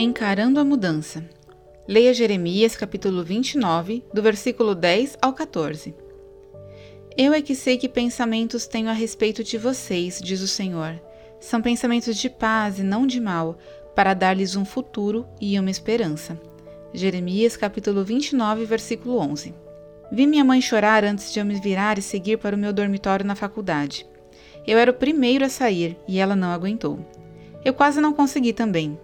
Encarando a mudança. Leia Jeremias capítulo 29, do versículo 10 ao 14. Eu é que sei que pensamentos tenho a respeito de vocês, diz o Senhor. São pensamentos de paz e não de mal, para dar-lhes um futuro e uma esperança. Jeremias capítulo 29, versículo 11. Vi minha mãe chorar antes de eu me virar e seguir para o meu dormitório na faculdade. Eu era o primeiro a sair e ela não aguentou. Eu quase não consegui também.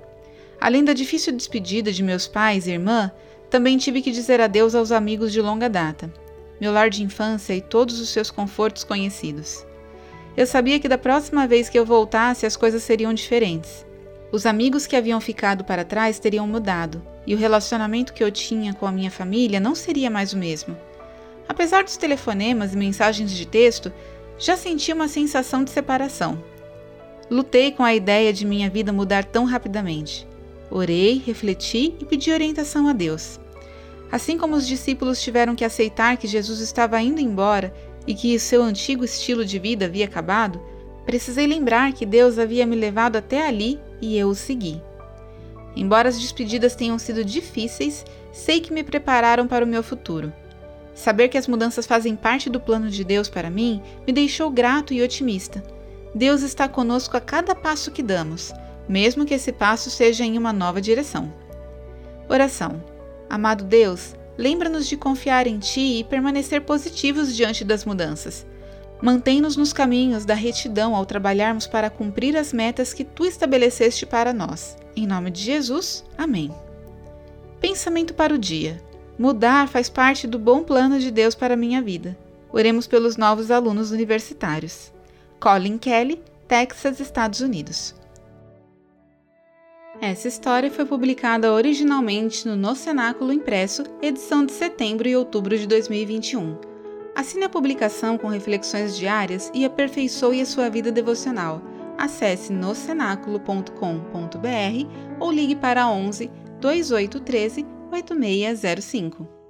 Além da difícil despedida de meus pais e irmã, também tive que dizer adeus aos amigos de longa data, meu lar de infância e todos os seus confortos conhecidos. Eu sabia que da próxima vez que eu voltasse as coisas seriam diferentes. Os amigos que haviam ficado para trás teriam mudado, e o relacionamento que eu tinha com a minha família não seria mais o mesmo. Apesar dos telefonemas e mensagens de texto, já sentia uma sensação de separação. Lutei com a ideia de minha vida mudar tão rapidamente. Orei, refleti e pedi orientação a Deus. Assim como os discípulos tiveram que aceitar que Jesus estava indo embora e que seu antigo estilo de vida havia acabado, precisei lembrar que Deus havia me levado até ali e eu o segui. Embora as despedidas tenham sido difíceis, sei que me prepararam para o meu futuro. Saber que as mudanças fazem parte do plano de Deus para mim me deixou grato e otimista. Deus está conosco a cada passo que damos mesmo que esse passo seja em uma nova direção. Oração. Amado Deus, lembra-nos de confiar em Ti e permanecer positivos diante das mudanças. Mantém-nos nos caminhos da retidão ao trabalharmos para cumprir as metas que Tu estabeleceste para nós. Em nome de Jesus, amém. Pensamento para o dia. Mudar faz parte do bom plano de Deus para a minha vida. Oremos pelos novos alunos universitários. Colin Kelly, Texas, Estados Unidos. Essa história foi publicada originalmente no No Cenáculo Impresso, edição de setembro e outubro de 2021. Assine a publicação com reflexões diárias e aperfeiçoe a sua vida devocional. Acesse nocenáculo.com.br ou ligue para 11 2813 8605.